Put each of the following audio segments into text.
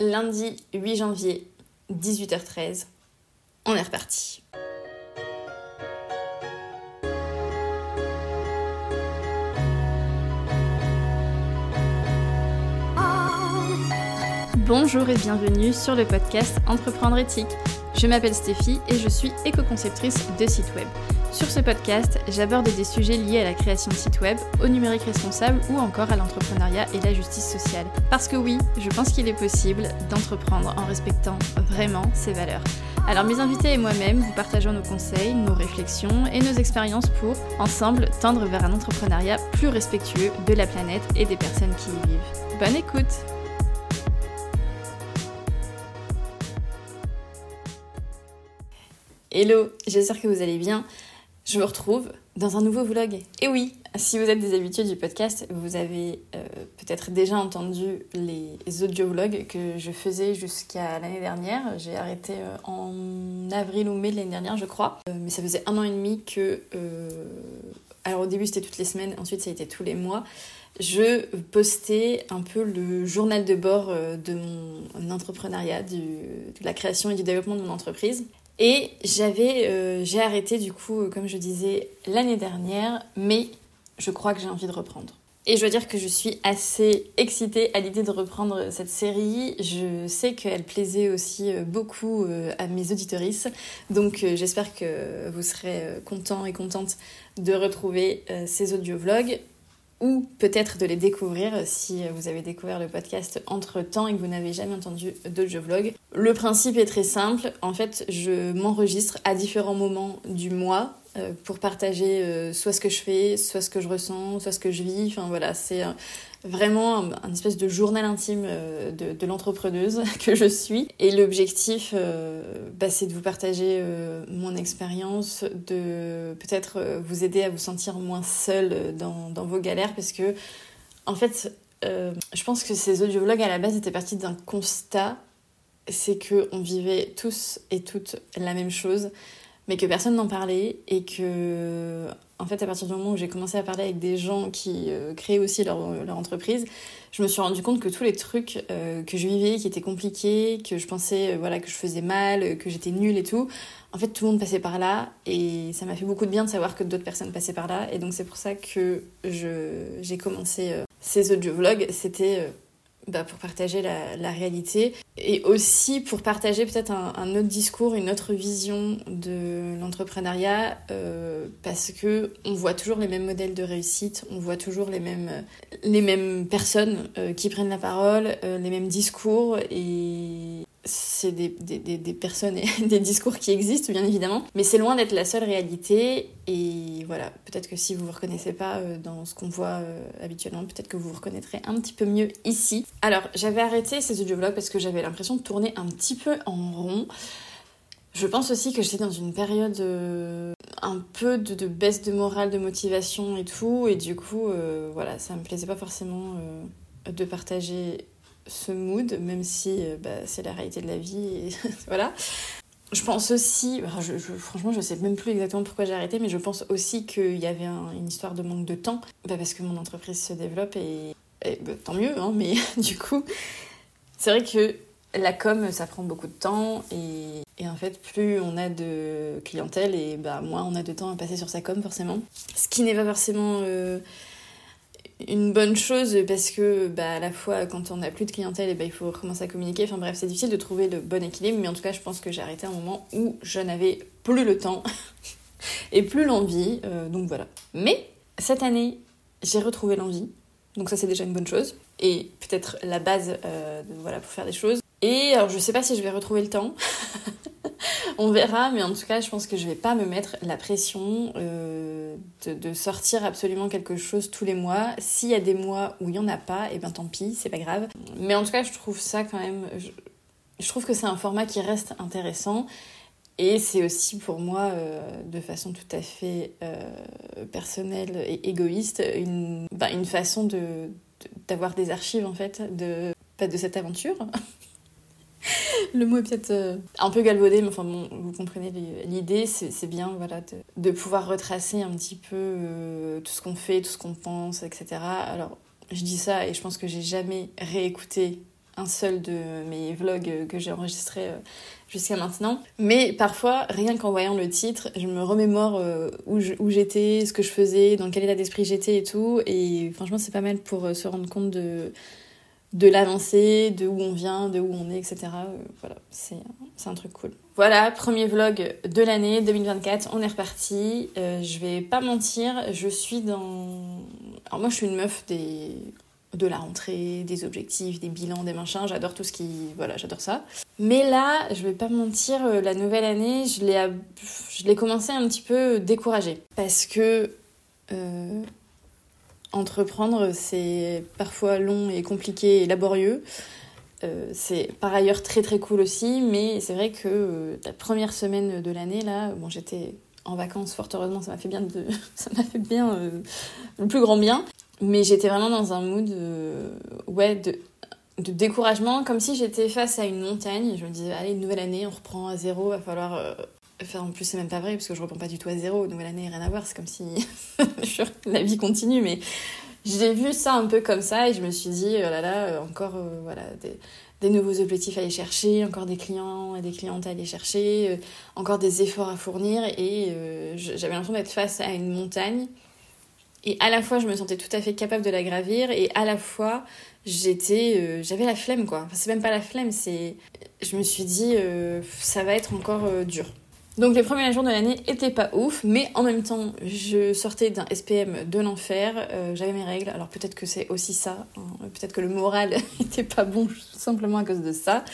lundi 8 janvier, 18h13. On est reparti. Bonjour et bienvenue sur le podcast Entreprendre éthique. Je m'appelle Stéphie et je suis éco-conceptrice de site web. Sur ce podcast, j'aborde des sujets liés à la création de sites web, au numérique responsable ou encore à l'entrepreneuriat et la justice sociale. Parce que oui, je pense qu'il est possible d'entreprendre en respectant vraiment ses valeurs. Alors mes invités et moi-même, vous partageons nos conseils, nos réflexions et nos expériences pour, ensemble, tendre vers un entrepreneuriat plus respectueux de la planète et des personnes qui y vivent. Bonne écoute Hello, j'espère que vous allez bien je me retrouve dans un nouveau vlog. Et oui, si vous êtes des habitués du podcast, vous avez euh, peut-être déjà entendu les audio-vlogs que je faisais jusqu'à l'année dernière. J'ai arrêté euh, en avril ou mai de l'année dernière, je crois. Euh, mais ça faisait un an et demi que... alors au début c'était toutes les semaines, ensuite ça a été tous les mois. Je postais un peu le journal de bord de mon entrepreneuriat, de la création et du développement de mon entreprise. Et j'avais, euh, j'ai arrêté du coup, euh, comme je disais, l'année dernière, mais je crois que j'ai envie de reprendre. Et je dois dire que je suis assez excitée à l'idée de reprendre cette série. Je sais qu'elle plaisait aussi euh, beaucoup à mes auditorices. Donc j'espère que vous serez contents et contentes de retrouver ces audiovlogs ou peut-être de les découvrir si vous avez découvert le podcast entre temps et que vous n'avez jamais entendu d'autres vlog. Le principe est très simple. En fait, je m'enregistre à différents moments du mois pour partager euh, soit ce que je fais, soit ce que je ressens, soit ce que je vis. Enfin voilà, c'est vraiment un, espèce de journal intime euh, de, l'entrepreneuse que je suis. Et l'objectif, euh, bah, c'est de vous partager euh, mon expérience, de peut-être vous aider à vous sentir moins seul dans, vos galères, parce que, en fait, je pense que ces audiovlogs à la base étaient partis d'un constat, c'est que on vivait tous et toutes la même chose mais que personne n'en parlait et que en fait à partir du moment où j'ai commencé à parler avec des gens qui euh, créaient aussi leur, leur, entreprise je me suis rendu compte que tous les trucs euh, que je vivais qui étaient compliqués que je pensais euh, voilà que je faisais mal que j'étais nulle et tout en fait tout le monde passait par là et ça m'a fait beaucoup de bien de savoir que d'autres personnes passaient par là. Et donc c'est pour ça que je j'ai commencé ces audio vlogs c'était bah, pour partager la, la, réalité et aussi pour partager peut-être un, un, autre discours, une autre vision de l'entrepreneuriat euh, parce que on voit toujours les mêmes modèles de réussite, on voit toujours les mêmes, les mêmes personnes euh, qui prennent la parole, euh, les mêmes discours et c'est des, des, des, personnes et des discours qui existent, bien évidemment, mais c'est loin d'être la seule réalité. Et voilà, peut-être que si vous vous reconnaissez pas euh, dans ce qu'on voit euh, habituellement, peut-être que vous vous reconnaîtrez un petit peu mieux ici. Alors, j'avais arrêté ces audiovlogs parce que j'avais l'impression de tourner un petit peu en rond. Je pense aussi que j'étais dans une période euh, un peu de, baisse de morale, de motivation et tout, et du coup, voilà, ça me plaisait pas forcément de partager ce mood, même si euh, bah, c'est la réalité de la vie. Voilà. Je pense aussi, je, je, franchement, je sais même plus exactement pourquoi j'ai arrêté, mais je pense aussi qu'il y avait une histoire de manque de temps, bah, parce que mon entreprise se développe et, bah, tant mieux, hein, mais du coup, c'est vrai que la com, ça prend beaucoup de temps et, et, en fait, plus on a de clientèle et bah, moins on a de temps à passer sur sa com, forcément. Ce qui n'est pas forcément. Euh, une bonne chose parce que bah, à la fois quand on n'a plus de clientèle et bah, il faut recommencer à communiquer. Enfin bref c'est difficile de trouver le bon équilibre mais en tout cas je pense que j'ai arrêté un moment où je n'avais plus le temps et plus l'envie euh, donc voilà. Mais cette année j'ai retrouvé l'envie donc ça c'est déjà une bonne chose et peut-être la base euh, voilà pour faire des choses. Et alors je sais pas si je vais retrouver le temps. On verra, mais en tout cas, je pense que je vais pas me mettre la pression euh, de, sortir absolument quelque chose tous les mois. S'il y a des mois où il y en a pas, et eh ben tant pis, c'est pas grave. Mais en tout cas, je trouve ça quand même. Je, trouve que c'est un format qui reste intéressant. Et c'est aussi pour moi, euh, de façon tout à fait euh, personnelle et égoïste, une, bah, façon d'avoir des archives en fait de, de cette aventure, le mot est peut-être euh, un peu galvaudé, mais enfin bon, vous comprenez l'idée, c'est bien voilà, de, pouvoir retracer un petit peu euh, tout ce qu'on fait, tout ce qu'on pense, etc. Alors, je dis ça et je pense que j'ai jamais réécouté un seul de mes vlogs que j'ai enregistrés jusqu'à maintenant. Mais parfois, rien qu'en voyant le titre, je me remémore où j'étais, ce que je faisais, dans quel état d'esprit j'étais et tout. Et franchement, c'est pas mal pour se rendre compte de, de l'avancée, de où on vient, de où on est, etc. voilà, c'est un truc cool. Voilà, premier vlog de l'année 2024, on est reparti. Euh, je vais pas mentir, je suis dans... Alors moi je suis une meuf des... de la rentrée, des objectifs, des bilans, des machins, j'adore tout ce qui... Voilà, j'adore ça. Mais là, je vais pas mentir, euh, la nouvelle année, je l'ai, commencé un petit peu découragée. Parce que... Euh, entreprendre, c'est parfois long et compliqué et laborieux. Euh, c'est par ailleurs très très cool aussi, mais c'est vrai que euh, la première semaine de l'année, là, bon, j'étais en vacances, fort heureusement, ça m'a fait bien, de... ça m'a fait bien euh, le plus grand bien. Mais j'étais vraiment dans un mood ouais, de, de découragement, comme si j'étais face à une montagne. Je me disais, allez, nouvelle année, on reprend à zéro, va falloir En plus, c'est même pas vrai, parce que je reprends pas du tout à zéro. Nouvelle année, rien à voir, c'est comme si la vie continue, mais j'ai vu ça un peu comme ça et je me suis dit, oh là là, encore euh, voilà, des, nouveaux objectifs à aller chercher, encore des clients et des clientes à aller chercher, euh, encore des efforts à fournir et euh, j'avais l'impression d'être face à une montagne. Et à la fois, je me sentais tout à fait capable de la gravir et à la fois, j'étais, j'avais la flemme quoi. Enfin, c'est même pas la flemme, c'est, je me suis dit, ça va être encore dur. Donc les premiers jours de l'année étaient pas ouf, mais en même temps, je sortais d'un SPM de l'enfer, euh, j'avais mes règles, alors peut-être que c'est aussi ça, hein. peut-être que le moral était pas bon simplement à cause de ça.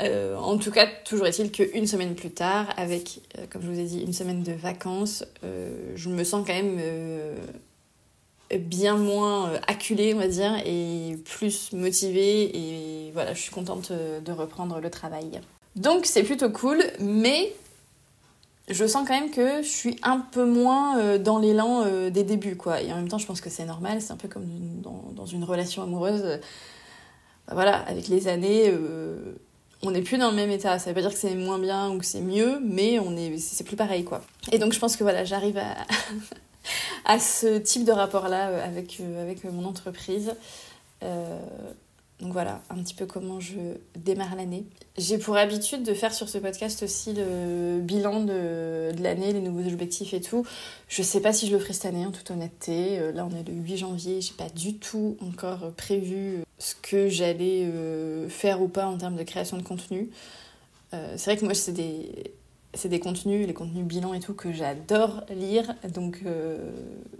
Euh, en tout cas, toujours est-il qu'une semaine plus tard, avec, euh, comme je vous ai dit, une semaine de vacances, je me sens quand même bien moins acculée, on va dire, et plus motivée, et voilà, je suis contente de reprendre le travail. Donc c'est plutôt cool, mais je sens quand même que je suis un peu moins euh, dans l'élan euh, des débuts, quoi. Et en même temps, je pense que c'est normal, c'est un peu comme dans, une relation amoureuse. Bah voilà, avec les années, euh, on n'est plus dans le même état. Ça veut pas dire que c'est moins bien ou que c'est mieux, mais on est, c'est plus pareil, quoi. Et donc, je pense que voilà, j'arrive à, à ce type de rapport-là avec, avec mon entreprise. Donc voilà, un petit peu comment je démarre l'année. J'ai pour habitude de faire sur ce podcast aussi le bilan de, l'année, les nouveaux objectifs et tout. Je sais pas si je le ferai cette année en toute honnêteté. Euh, là on est le 8 janvier, j'ai pas du tout encore prévu ce que j'allais euh, faire ou pas en termes de création de contenu. Euh, c'est vrai que moi c'est des c'est des contenus, les contenus bilans et tout, que j'adore lire. Donc euh,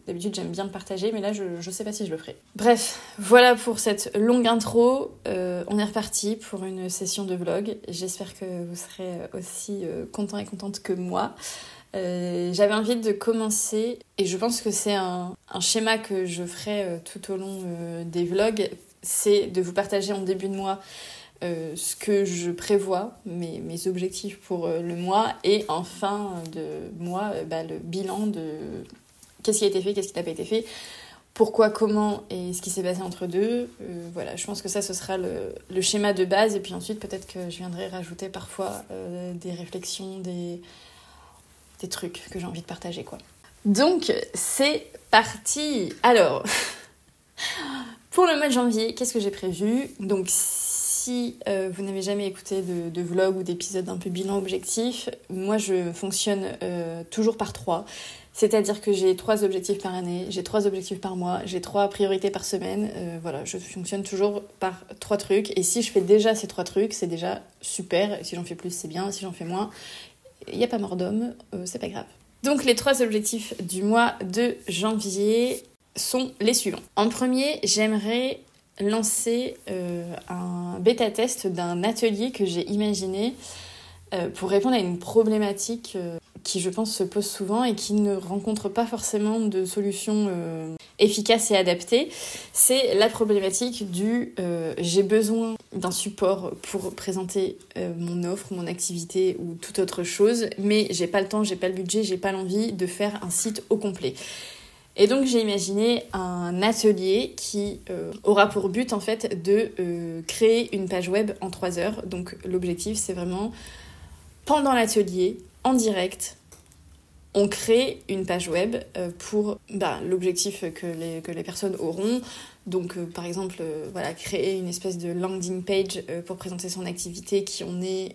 d'habitude j'aime bien le partager, mais là je, je sais pas si je le ferai. Bref, voilà pour cette longue intro. Euh, on est reparti pour une session de vlog. J'espère que vous serez aussi euh, content et contente que moi. J'avais envie de commencer, et je pense que c'est un, schéma que je ferai tout au long des vlogs, c'est de vous partager en début de mois euh, ce que je prévois, mes, mes objectifs pour euh, le mois, et en fin de mois, euh, bah, le bilan de qu'est-ce qui a été fait, qu'est-ce qui n'a pas été fait, pourquoi, comment et ce qui s'est passé entre deux. voilà, je pense que ça, ce sera le, le, schéma de base, et puis ensuite, peut-être que je viendrai rajouter parfois des réflexions, des, des trucs que j'ai envie de partager, quoi. Donc, c'est parti Alors, pour le mois de janvier, qu'est-ce que j'ai prévu? Donc, euh, vous n'avez jamais écouté de, vlog ou d'épisode un peu bilan objectif, moi je fonctionne euh, toujours par trois. C'est-à-dire que j'ai trois objectifs par année, j'ai trois objectifs par mois, j'ai trois priorités par semaine. Euh, voilà, je fonctionne toujours par trois trucs. Et si je fais déjà ces trois trucs, c'est déjà super. Si j'en fais plus, c'est bien. Si j'en fais moins, il n'y a pas mort d'homme, c'est pas grave. Donc les trois objectifs du mois de janvier sont les suivants. En premier, j'aimerais lancer euh, un bêta-test d'un atelier que j'ai imaginé euh, pour répondre à une problématique euh, qui, je pense, se pose souvent et qui ne rencontre pas forcément de solution efficace et adaptée. C'est la problématique du j'ai besoin d'un support pour présenter mon offre, mon activité ou toute autre chose, mais j'ai pas le temps, j'ai pas le budget, j'ai pas l'envie de faire un site au complet. Et donc j'ai imaginé un atelier qui euh, aura pour but en fait de euh, créer une page web en 3 heures. Donc l'objectif c'est vraiment pendant l'atelier, en direct, on crée une page web euh, pour bah, l'objectif que les, que les personnes auront Donc, par exemple, voilà, créer une espèce de landing page pour présenter son activité, qui en est,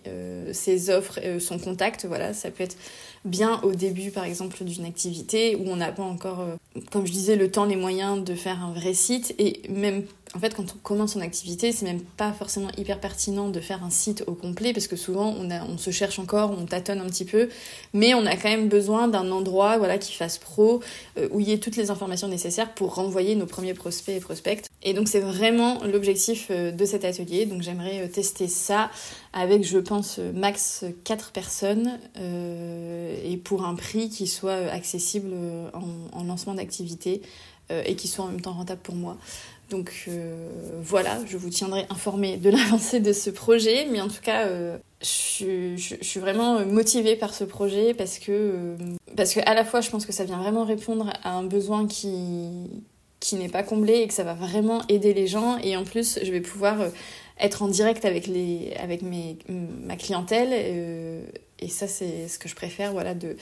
ses offres, son contact. Voilà, ça peut être bien au début, par exemple, d'une activité où on n'a pas encore, comme je disais, le temps, les moyens de faire un vrai site. Et même, en fait, quand on commence son activité, c'est même pas forcément hyper pertinent de faire un site au complet parce que souvent on, se cherche encore, on tâtonne un petit peu, mais on a quand même besoin d'un endroit voilà, qui fasse pro, euh, où il y ait toutes les informations nécessaires pour renvoyer nos premiers prospects et prospects. Et donc c'est vraiment l'objectif euh, de cet atelier. Donc j'aimerais euh, tester ça avec, je pense, max 4 personnes et pour un prix qui soit accessible en lancement d'activité et qui soit en même temps rentable pour moi. Donc euh, voilà, je vous tiendrai informé de l'avancée de ce projet, mais en tout cas, euh, je, suis vraiment motivée par ce projet parce que, euh, parce que à la fois, je pense que ça vient vraiment répondre à un besoin qui, n'est pas comblé et que ça va vraiment aider les gens. Et en plus, je vais pouvoir être en direct avec, les, mes, ma clientèle. et ça, c'est ce que je préfère, voilà, de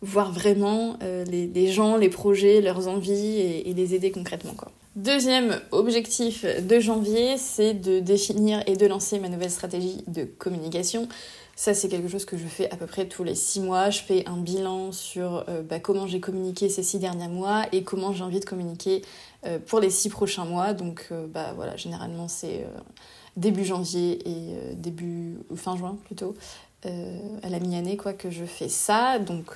voir vraiment les, gens, les projets, leurs envies et, et les aider concrètement. Quoi. Deuxième objectif de janvier, c'est de définir et de lancer ma nouvelle stratégie de communication. Ça, c'est quelque chose que je fais à peu près tous les six mois. Je fais un bilan sur euh, bah, comment j'ai communiqué ces six derniers mois et comment j'ai envie de communiquer euh, pour les six prochains mois. Donc, euh, bah, voilà, généralement, c'est début janvier et début fin juin plutôt. à la mi-année quoi que je fais ça donc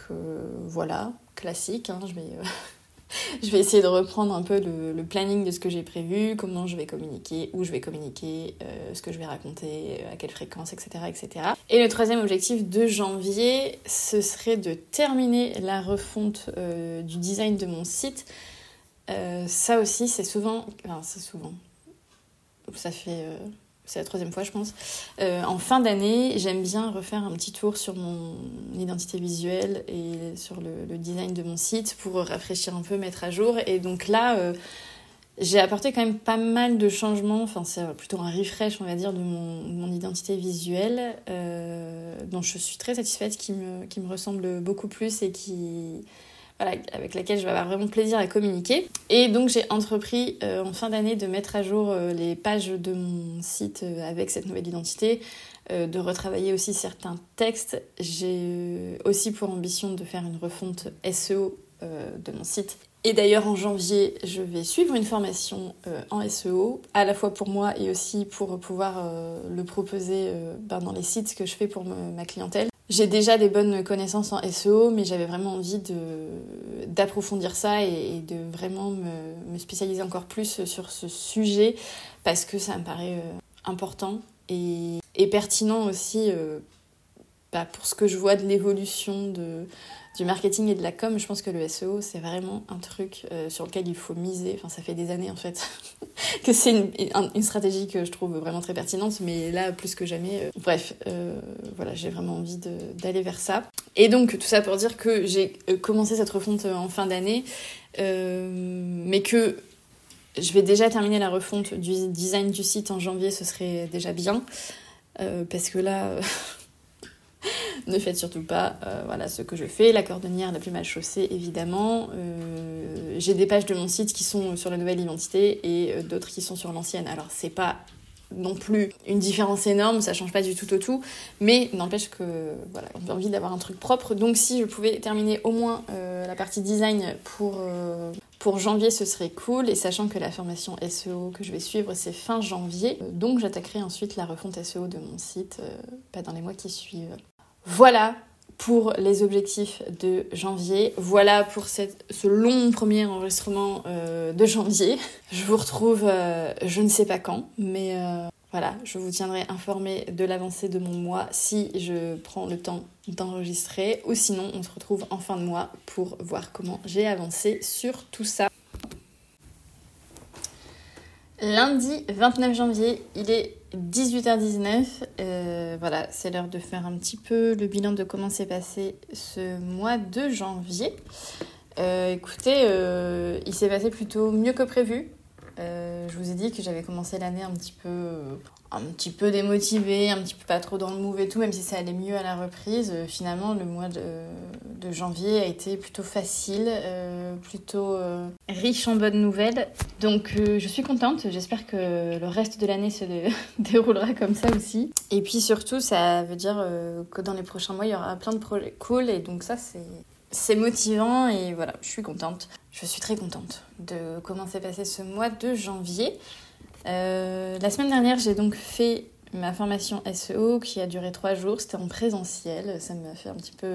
voilà classique hein, je vais je vais essayer de reprendre un peu le, planning de ce que j'ai prévu, comment je vais communiquer, où je vais communiquer, euh, ce que je vais raconter, à quelle fréquence, etc., etc. Et le troisième objectif de janvier, ce serait de terminer la refonte euh, du design de mon site. Euh, ça aussi, c'est souvent... Enfin, c'est souvent... Ça fait c'est la troisième fois je pense. Euh, en fin d'année, j'aime bien refaire un petit tour sur mon identité visuelle et sur le, design de mon site pour rafraîchir un peu, mettre à jour. Et donc là, euh, j'ai apporté quand même pas mal de changements, enfin c'est plutôt un refresh on va dire de mon, identité visuelle euh, dont je suis très satisfaite, qui me ressemble beaucoup plus et qui avec laquelle je vais avoir vraiment plaisir à communiquer. Et donc j'ai entrepris euh, en fin d'année de mettre à jour euh, les pages de mon site euh, avec cette nouvelle identité, de retravailler aussi certains textes. J'ai aussi pour ambition de faire une refonte SEO de mon site. Et d'ailleurs en janvier, je vais suivre une formation en SEO, à la fois pour moi et aussi pour pouvoir le proposer ben, dans les sites que je fais pour ma clientèle. J'ai déjà des bonnes connaissances en SEO, mais j'avais vraiment envie de, d'approfondir ça et, de vraiment me, spécialiser encore plus sur ce sujet parce que ça me paraît euh, important et, pertinent aussi euh, bah, pour ce que je vois de l'évolution du marketing et de la com, je pense que le SEO, c'est vraiment un truc euh, sur lequel il faut miser. Enfin, ça fait des années, en fait, que c'est une, une, stratégie que je trouve vraiment très pertinente, mais là, plus que jamais, euh, bref, euh, voilà, j'ai vraiment envie d'aller vers ça. Et donc, tout ça pour dire que j'ai commencé cette refonte en fin d'année, mais que je vais déjà terminer la refonte du design du site en janvier, ce serait déjà bien, parce que là... ne faites surtout pas euh, voilà, ce que je fais. La cordonnière la plus mal chaussée, évidemment. Euh, j'ai des pages de mon site qui sont sur la nouvelle identité et euh, d'autres qui sont sur l'ancienne. Alors, c'est pas non plus une différence énorme, ça change pas du tout au tout, mais n'empêche que voilà, j'ai envie d'avoir un truc propre. Donc si je pouvais terminer au moins la partie design pour, pour janvier, ce serait cool. Et sachant que la formation SEO que je vais suivre, c'est fin janvier, donc j'attaquerai ensuite la refonte SEO de mon site pas dans les mois qui suivent. Voilà pour les objectifs de janvier. Voilà pour ce long premier enregistrement euh, de janvier. Je vous retrouve euh, je ne sais pas quand, mais euh, voilà, je vous tiendrai informé de l'avancée de mon mois si je prends le temps d'enregistrer ou sinon on se retrouve en fin de mois pour voir comment j'ai avancé sur tout ça. Lundi 29 janvier, il est 18h19. Euh, voilà, c'est l'heure de faire un petit peu le bilan de comment s'est passé ce mois de janvier. Euh, écoutez, euh, il s'est passé plutôt mieux que prévu. Euh, je vous ai dit que j'avais commencé l'année un petit peu un petit peu démotivée, un petit peu pas trop dans le move et tout, même si ça allait mieux à la reprise. Euh, finalement, le mois de, janvier a été plutôt facile, euh, plutôt euh, riche en bonnes nouvelles. Donc je suis contente, j'espère que le reste de l'année se déroulera comme ça aussi. Et puis surtout, ça veut dire que dans les prochains mois, il y aura plein de projets cool, et donc ça, c'est... C'est motivant et voilà, je suis contente. Je suis très contente de comment s'est passé ce mois de janvier. Euh, la semaine dernière, j'ai donc fait ma formation SEO qui a duré trois jours. C'était en présentiel. Ça m'a fait un petit peu.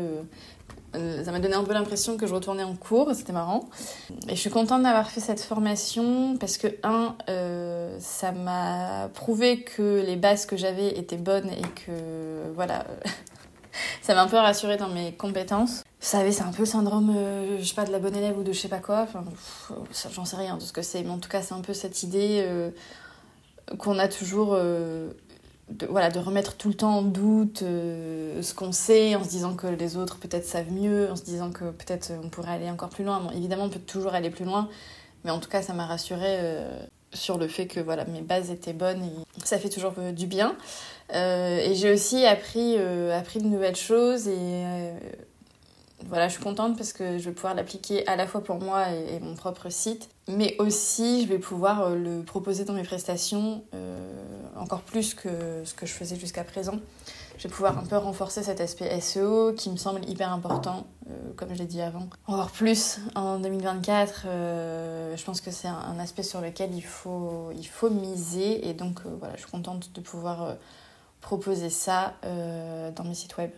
Euh, ça m'a donné un peu l'impression que je retournais en cours. C'était marrant. Et je suis contente d'avoir fait cette formation parce que, un, euh, ça m'a prouvé que les bases que j'avais étaient bonnes et que, voilà. Ça m'a un peu rassurée dans mes compétences. Vous savez, c'est un peu le syndrome, je sais pas, de la bonne élève ou de je sais pas quoi. J'en sais rien de ce que c'est, mais en tout cas, c'est un peu cette idée qu'on a toujours euh, de, voilà, de remettre tout le temps en doute euh, ce qu'on sait en se disant que les autres peut-être savent mieux, en se disant que peut-être on pourrait aller encore plus loin. évidemment, on peut toujours aller plus loin, mais en tout cas, ça m'a rassurée euh, sur le fait que voilà, mes bases étaient bonnes et ça fait toujours du bien. et j'ai aussi appris, appris de nouvelles choses et voilà, je suis contente parce que je vais pouvoir l'appliquer à la fois pour moi et, mon propre site, mais aussi je vais pouvoir euh, le proposer dans mes prestations euh, encore plus que ce que je faisais jusqu'à présent. Je vais pouvoir un peu renforcer cet aspect SEO qui me semble hyper important, euh, comme je l'ai dit avant. Encore plus en 2024, je pense que c'est un, aspect sur lequel il faut, il faut miser et donc voilà, je suis contente de pouvoir proposer ça dans mes sites web.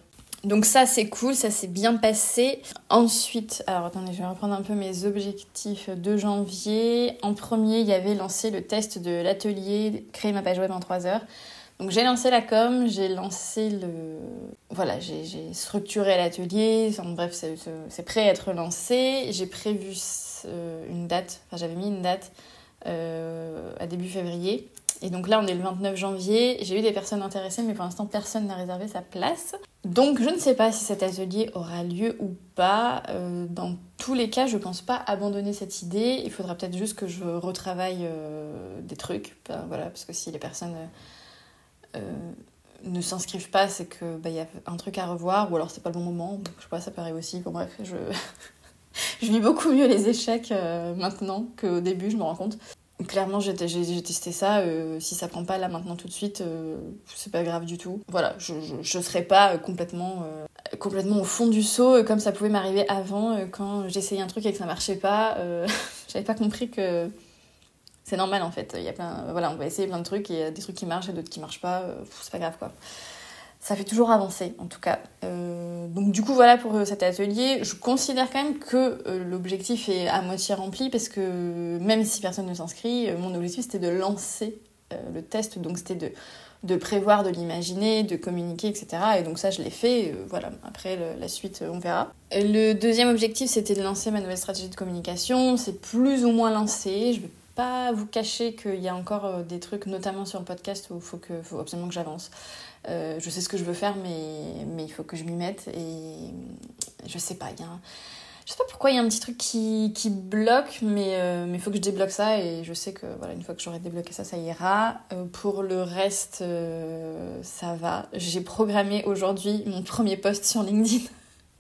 Donc ça c'est cool, ça s'est bien passé. Ensuite, alors attendez, je vais reprendre un peu mes objectifs de janvier. En premier, il y avait lancé le test de l'atelier créer ma page web en 3 heures. Donc j'ai lancé la com, j'ai lancé le... Voilà, j'ai structuré l'atelier, bref, c'est prêt à être lancé. J'ai prévu une date, enfin j'avais mis une date euh, à début février. Et donc là, on est le 29 janvier. J'ai eu des personnes intéressées, mais pour l'instant, personne n'a réservé sa place. Donc je ne sais pas si cet atelier aura lieu ou pas. Euh, dans tous les cas, je pense pas abandonner cette idée. Il faudra peut-être juste que je retravaille euh, des trucs. Voilà, parce que si les personnes ne s'inscrivent pas, c'est que bah, y a un truc à revoir, ou alors c'est pas le bon moment. je sais pas, ça paraît aussi. Bon bref, je, je vis beaucoup mieux les échecs maintenant qu'au début, je me rends compte. Clairement, j'ai testé ça. Euh, si ça prend pas là maintenant tout de suite, euh, c'est pas grave du tout. Voilà, je, je, serai pas euh, complètement, complètement au fond du seau comme ça pouvait m'arriver avant quand j'essayais un truc et que ça marchait pas. J'avais pas compris que c'est normal en fait. Il y a plein, voilà, on va essayer plein de trucs et il y a des trucs qui marchent et d'autres qui marchent pas. c'est pas grave quoi ça fait toujours avancer en tout cas. Euh, donc du coup voilà pour euh, cet atelier. Je considère quand même que euh, l'objectif est à moitié rempli parce que même si personne ne s'inscrit, mon objectif c'était de lancer le test, donc c'était de, de prévoir, de l'imaginer, de communiquer, etc. Et donc ça je l'ai fait, voilà, après la suite on verra. Le deuxième objectif c'était de lancer ma nouvelle stratégie de communication, c'est plus ou moins lancé, je vais pas vous cacher qu'il y a encore des trucs, notamment sur le podcast, où il faut, absolument que j'avance. Euh, je sais ce que je veux faire, mais, il faut que je m'y mette. Et je sais pas, il y a Je sais pas pourquoi il y a un petit truc qui, bloque, mais euh, il faut que je débloque ça. Et je sais que voilà, une fois que j'aurai débloqué ça, ça ira. Euh, pour le reste, ça va. J'ai programmé aujourd'hui mon premier post sur LinkedIn.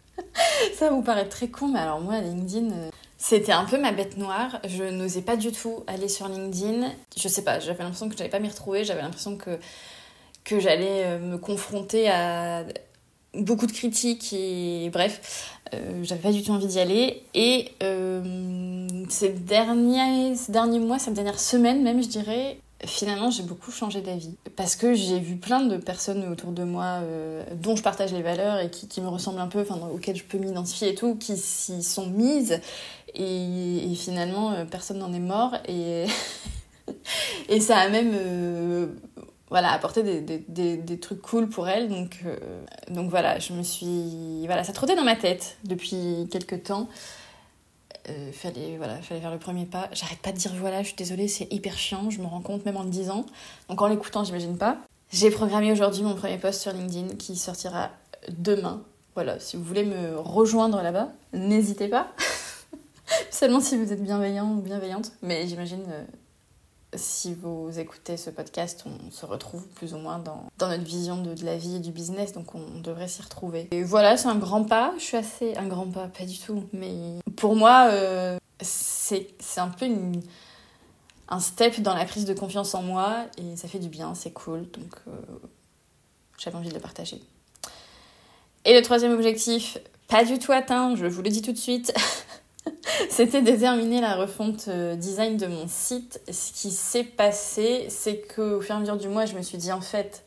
ça vous paraît très con, mais alors moi, LinkedIn, c'était un peu ma bête noire. Je n'osais pas du tout aller sur LinkedIn. Je sais pas, j'avais l'impression que je n'allais pas m'y retrouver. J'avais l'impression que que j'allais euh, me confronter à beaucoup de critiques et bref, euh, j'avais pas du tout envie d'y aller. Et euh, ces, derniers, ces derniers mois, cette dernière semaine même, je dirais, finalement j'ai beaucoup changé d'avis. Parce que j'ai vu plein de personnes autour de moi dont je partage les valeurs et qui, me ressemblent un peu, auxquelles je peux m'identifier et tout, qui s'y sont mises. Et, finalement, personne n'en est mort. Et, et ça a même voilà, apporter des, des, des, trucs cool pour elle. Donc, euh, donc voilà, je me suis. Voilà, ça trottait dans ma tête depuis quelques temps. Euh, fallait, voilà, fallait faire le premier pas. J'arrête pas de dire voilà, je suis désolée, c'est hyper chiant, je me rends compte même en le disant. Donc en l'écoutant, j'imagine pas. J'ai programmé aujourd'hui mon premier post sur LinkedIn qui sortira demain. Voilà, si vous voulez me rejoindre là-bas, n'hésitez pas. Seulement si vous êtes bienveillant ou bienveillante. Mais j'imagine. Euh, si vous écoutez ce podcast, on se retrouve plus ou moins dans, notre vision de, la vie et du business, donc on devrait s'y retrouver. Et voilà, c'est un grand pas. Je suis assez. Un grand pas, pas du tout. Mais pour moi, euh, c'est un peu un step dans la prise de confiance en moi et ça fait du bien, c'est cool. Donc euh, j'avais envie de le partager. Et le troisième objectif, pas du tout atteint, je vous le dis tout de suite. C'était déterminer la refonte euh, design de mon site. Ce qui s'est passé, c'est qu'au fur et à mesure du mois, je me suis dit en fait,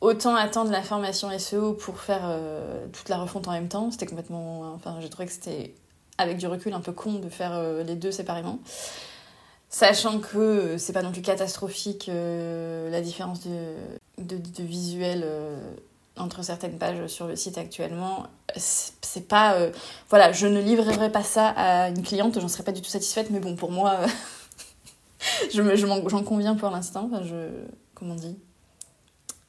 autant attendre la formation SEO pour faire euh, toute la refonte en même temps. C'était complètement. Enfin, j'ai trouvé que c'était, avec du recul, un peu con de faire euh, les deux séparément. Sachant que c'est pas non plus catastrophique la différence de, visuel entre certaines pages sur le site actuellement, c'est pas. Euh, voilà, je ne livrerai pas ça à une cliente, j'en serais pas du tout satisfaite, mais bon, pour moi, euh, je j'en conviens pour l'instant. Enfin, je. Comment on dit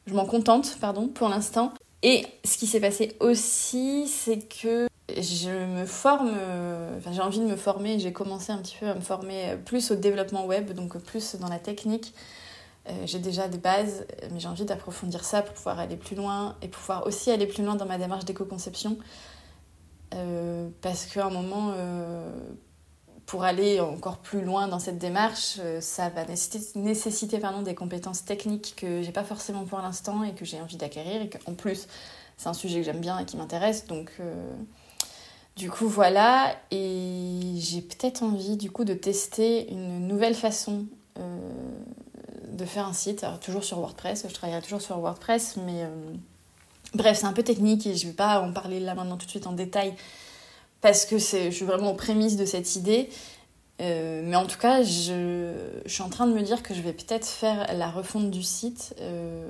Je m'en contente, pardon, pour l'instant. Et ce qui s'est passé aussi, c'est que je me forme, euh, enfin, j'ai envie de me former, j'ai commencé un petit peu à me former plus au développement web, donc plus dans la technique. Euh, j'ai déjà des bases, mais j'ai envie d'approfondir ça pour pouvoir aller plus loin et pouvoir aussi aller plus loin dans ma démarche d'éco-conception. Euh, parce qu'à un moment, euh, pour aller encore plus loin dans cette démarche, ça va nécessiter, pardon, des compétences techniques que j'ai pas forcément pour l'instant et que j'ai envie d'acquérir. Et qu'en plus, c'est un sujet que j'aime bien et qui m'intéresse. Donc, du coup, voilà. Et j'ai peut-être envie, du coup, de tester une nouvelle façon de faire un site, toujours sur WordPress, je travaillerai toujours sur WordPress, mais euh, bref, c'est un peu technique et je ne vais pas en parler là maintenant tout de suite en détail parce que je suis vraiment aux prémices de cette idée. Euh, mais en tout cas, je, suis en train de me dire que je vais peut-être faire la refonte du site euh,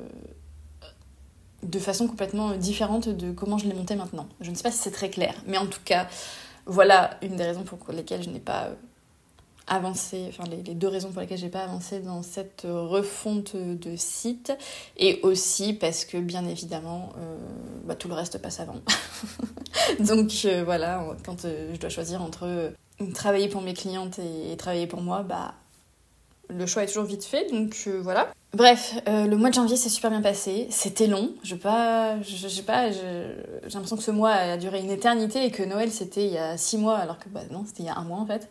de façon complètement différente de comment je l'ai monté maintenant. Je ne sais pas si c'est très clair, mais en tout cas, voilà une des raisons pour lesquelles je n'ai pas avancé, enfin les, deux raisons pour lesquelles j'ai pas avancé dans cette refonte de site, et aussi parce que bien évidemment euh, bah, tout le reste passe avant. Donc euh, voilà, quand euh, je dois choisir entre travailler pour mes clientes et, travailler pour moi, bah le choix est toujours vite fait, donc voilà. Bref, le mois de janvier s'est super bien passé. C'était long. Je pas, je, sais pas. J'ai l'impression que ce mois a duré une éternité et que Noël c'était il y a six mois, alors que bah non, c'était il y a un mois en fait.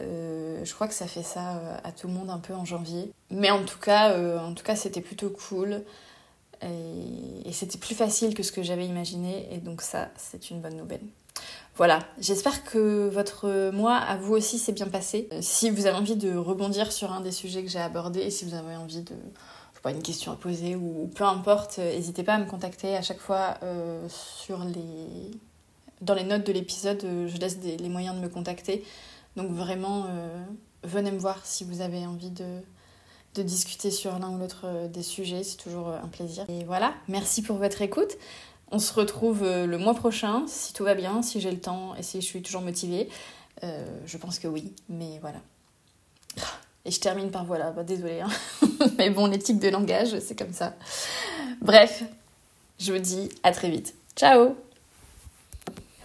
Euh, je crois que ça fait ça euh, à tout le monde un peu en janvier. Mais en tout cas, euh, en tout cas c'était plutôt cool. Et, c'était plus facile que ce que j'avais imaginé. Et donc ça, c'est une bonne nouvelle. Voilà, j'espère que votre mois à vous aussi s'est bien passé. Si vous avez envie de rebondir sur un des sujets que j'ai abordés, si vous avez envie de pas, une question à poser ou, peu importe, n'hésitez pas à me contacter à chaque fois sur les dans les notes de l'épisode, je laisse les moyens de me contacter. Donc vraiment, euh, venez me voir si vous avez envie de, discuter sur l'un ou l'autre euh, des sujets, c'est toujours euh, un plaisir. Et voilà, merci pour votre écoute. On se retrouve le mois prochain, si tout va bien, si j'ai le temps et si je suis toujours motivée. je pense que oui, mais voilà. Et je termine par voilà, bah, désolée. Hein. mais bon, l'éthique de langage, c'est comme ça. Bref, je vous dis à très vite. Ciao